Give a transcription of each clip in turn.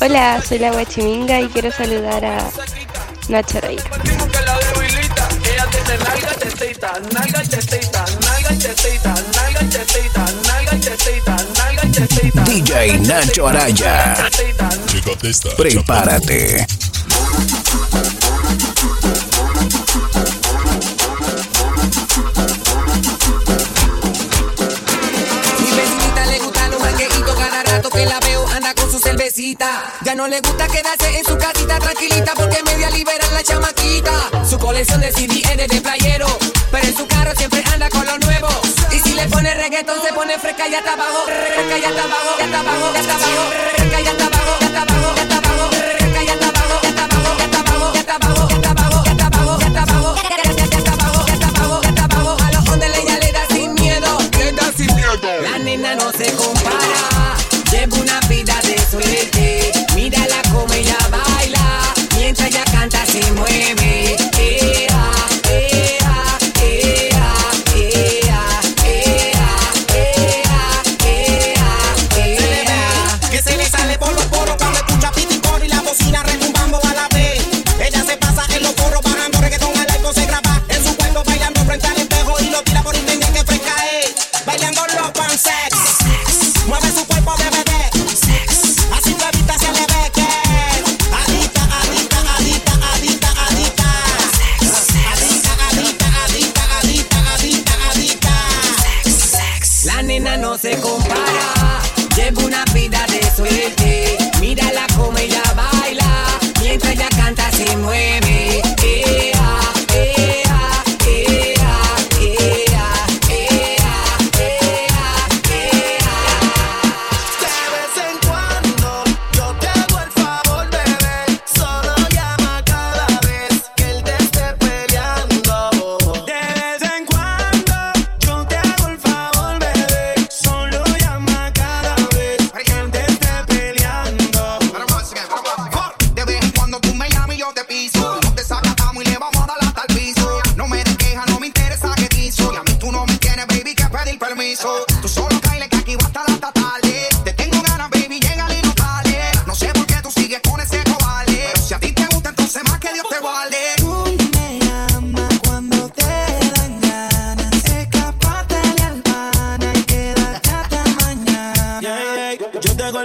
Hola, soy la Guachiminga y quiero saludar a Nacho Rey. DJ Nacho Araya. Prepárate. Ya no le gusta quedarse en su casita tranquilita porque media liberan la chamaquita. Su colección de CD es de playero, pero en su carro siempre anda con lo nuevo. Y si le pone reggaetón se pone fresca y ya está abajo, fresca ya está abajo, ya está abajo, ya está abajo, fresca ya está abajo,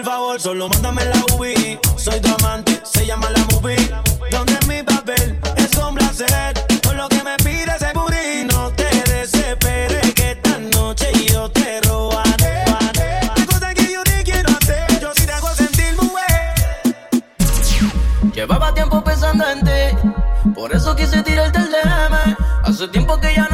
el favor, solo mándame la UBI. Soy tu amante, se llama la movie. Donde mi papel es complacer. Con lo que me pides ese booty. No te desesperes que esta noche yo te robaré. Hay cosas que yo te quiero hacer. Yo sí te hago sentir mujer. Llevaba tiempo pensando en ti, por eso quise tirarte el DM. Hace tiempo que ya no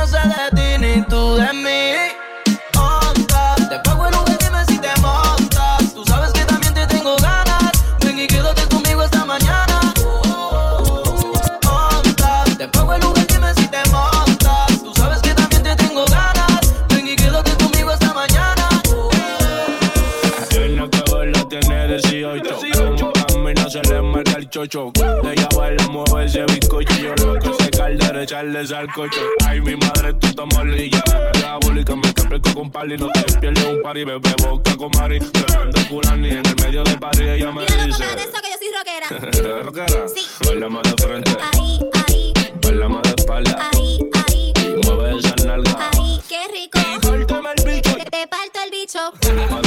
chocho. Cuando ella baila, mueve ese bizcocho. Yo lo que caldera, echarle sal cocho. Ay, mi madre, tú estás malilla. Diabólica, me explico con pali. No te pierdes un party, bebé, boca con mari. Tremendo culani en el medio del party. Ella me Mira, dice. de eso que yo soy rockera. ¿Rockera? Sí. Baila más de frente, Ahí, ahí, baila más de espalda. ahí, ahí, Mueve esa nalga. ahí, qué rico. Párteme el bicho. Te, te parto el bicho.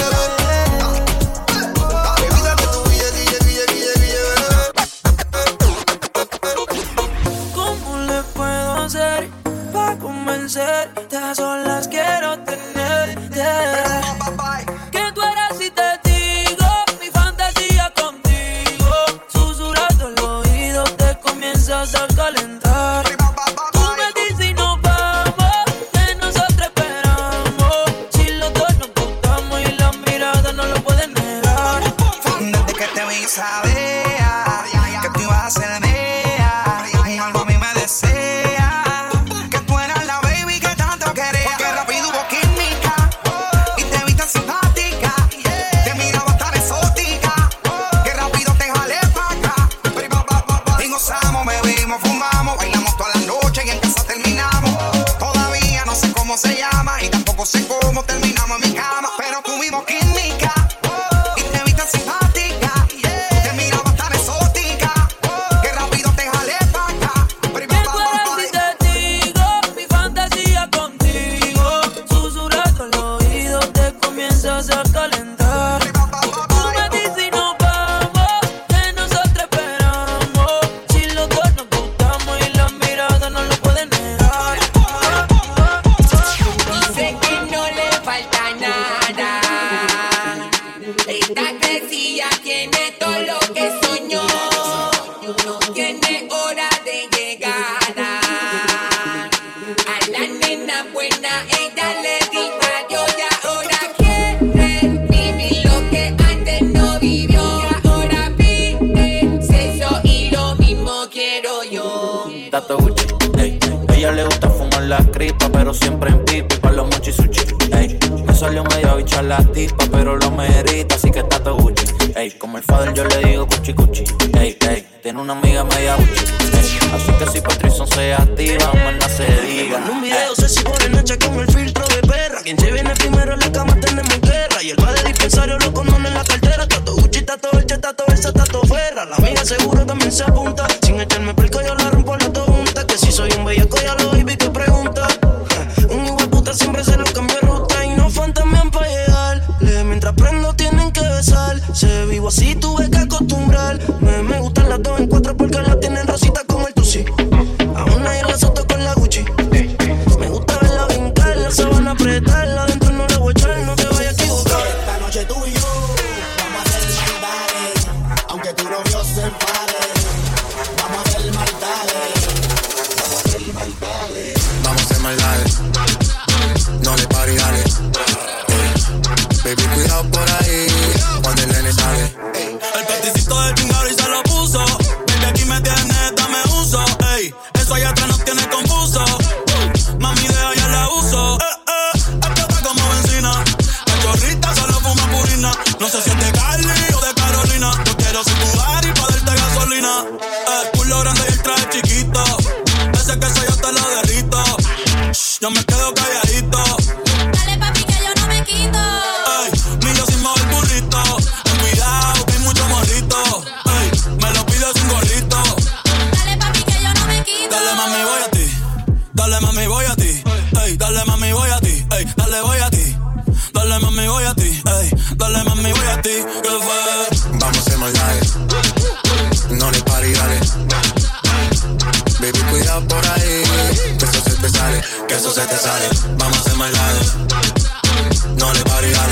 yo. Dato Gucci, ey. Ella le gusta fumar la cripa, pero siempre en pipa. Para los muchos y sushi, ey. Me salió medio bicha la tipa, pero lo merita, así que Dato Gucci, ey. Como el father yo le digo cuchi cuchi, ey, ey. Tiene una amiga media Gucci, ey. Así que si Patrison se activa, más se diga. En un video se si pone Nacha con el filtro de perra. Quien se viene primero en la cama tenemos guerra. Y el padre dispensario lo condona en la cartera, Tato tato, el chetato, esa tato ferra. La amiga seguro también se apunta. Sin echarme perco, yo la rompo la junta. Que si soy un bellaco, yo la Vamos a hacer maldades. No le pari, dale. Baby, cuidado por ahí. Que eso se te sale, que eso se te sale. Vamos a hacer maldades. No le pari, dale.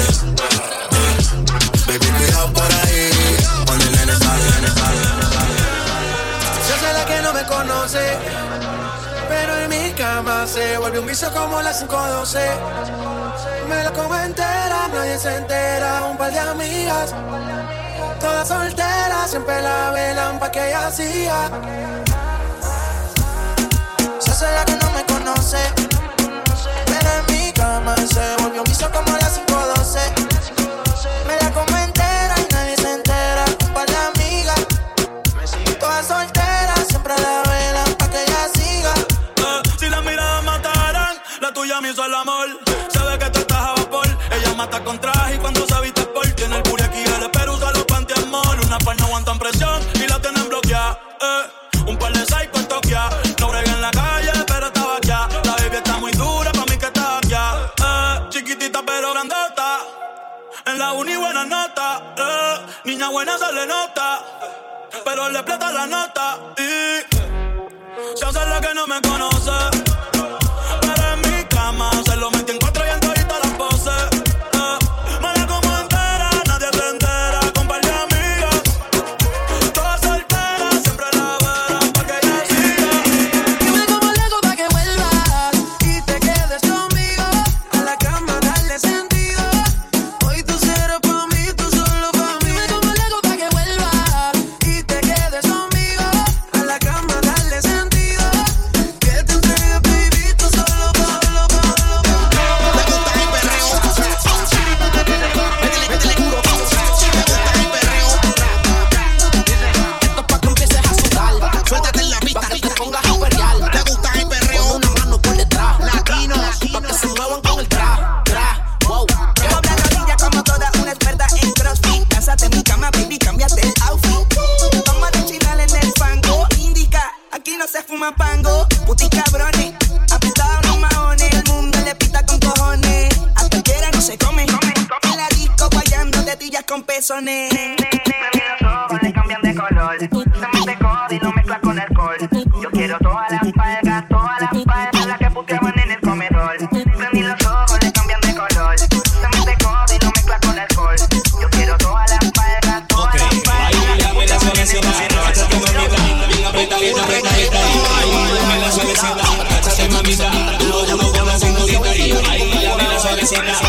como las 512. Me la como entera, nadie se entera. Un par de amigas, todas solteras, siempre la velan pa' que ella hacía. nota. Eh. Niña buena se le nota, pero le plata la nota y se hace la que no me conoce. Prendí los ojos, le cambian de color. Se mete codo y lo mezcla con alcohol. Yo quiero todas las palgas, todas las palgas, las que puteaban en el comedor. Prendí los ojos, le cambian de color. Se mete codo y lo mezcla con alcohol. Yo quiero todas las palgas, todas las palgas, las que puteaban en el comedor. Bien apretadita, apretadita ahí. Ahí, dame la suavecita. Agáchate, mamita. Uno, uno con la cinturita ahí. Ahí, dame la suavecita.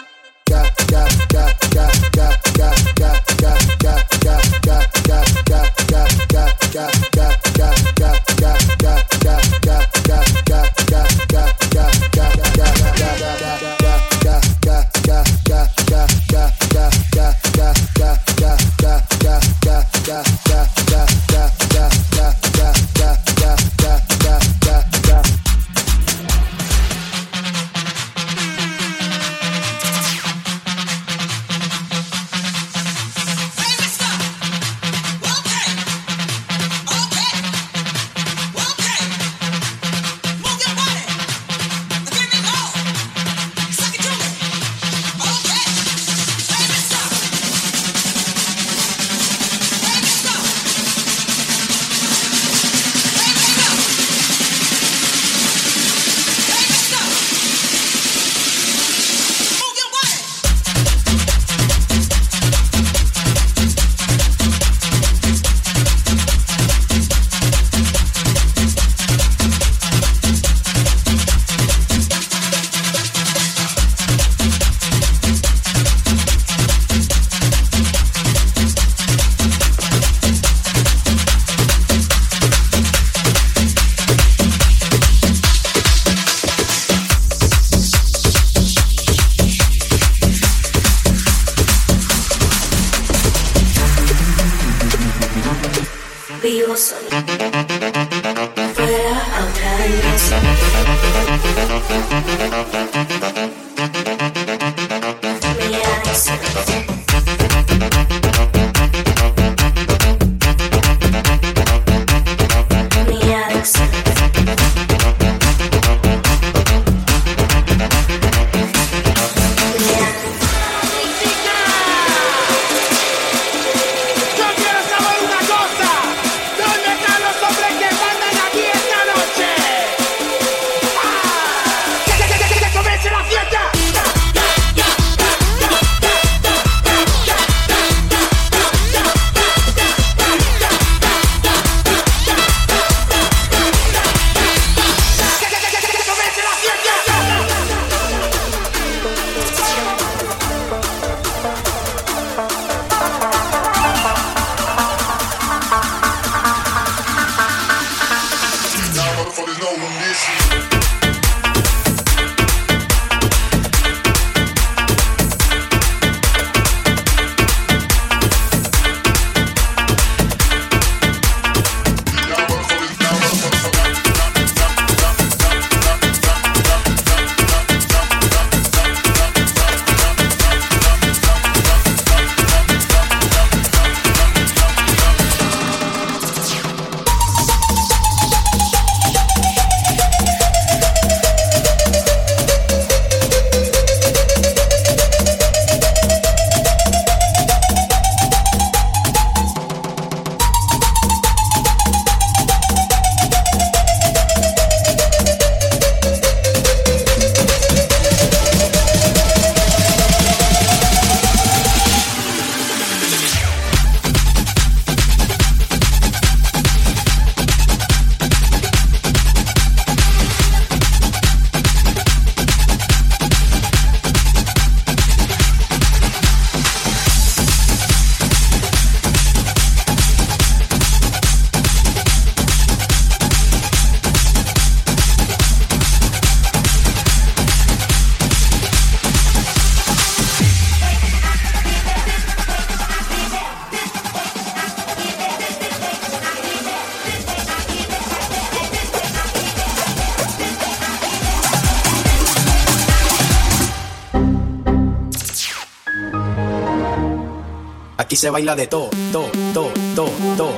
se baila de todo, todo, todo, todo, todo,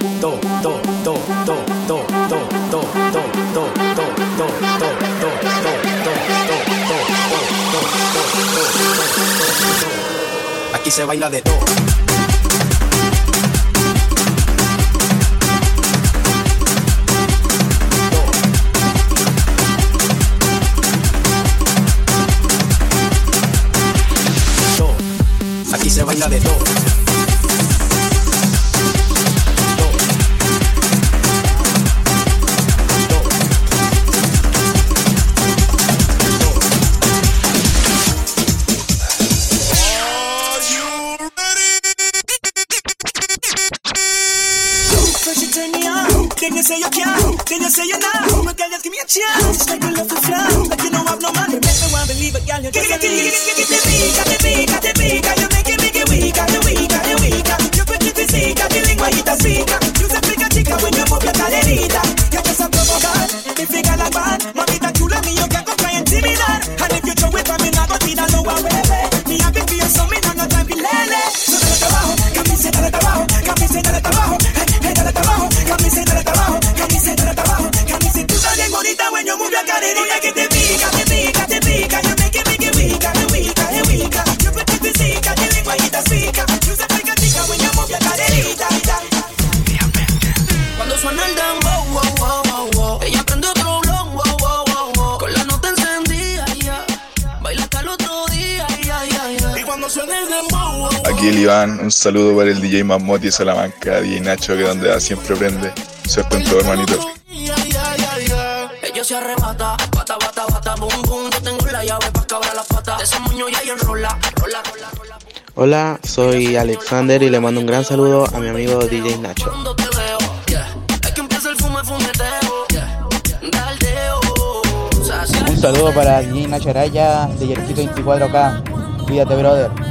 todo, todo, todo, todo, todo, todo, todo, todo, todo, todo, todo, Aquí se baila de todo. First you turn me on, then you say you can't, then you say you're not. My girl, just give me a chance. Make me love the flow, but you know I've no money. Make me want believe it, girl. You're just a Give it me, got it big, got got you make it, make it weak, got weak, got weak. You put your physique, got the lingua, you the speaker. You the chica when you move your talerita. You're just a provocateur, if you got a bad, mommy that you love me, you can't go try and timid And if you throw it from me, I go see that no one way. Mi happy for your summit, I'm not time to lele. Suena de trabajo, camisa de trabajo. Iván, un saludo para el DJ Mamoti de Salamanca, DJ Nacho que donde va siempre prende. Suerte en todo hermanito. ya, ya, ya, ya. Ella se arrebata, bata, bata, bata, boom, boom. Yo tengo la llave pa' cabrar las patas. De ese moño ya ella enrola, rola, rola, rola. Hola, soy Alexander y le mando un gran saludo a mi amigo DJ Nacho. Un saludo para DJ Nacho Araya de Yerquito 24K. Cuídate, brother.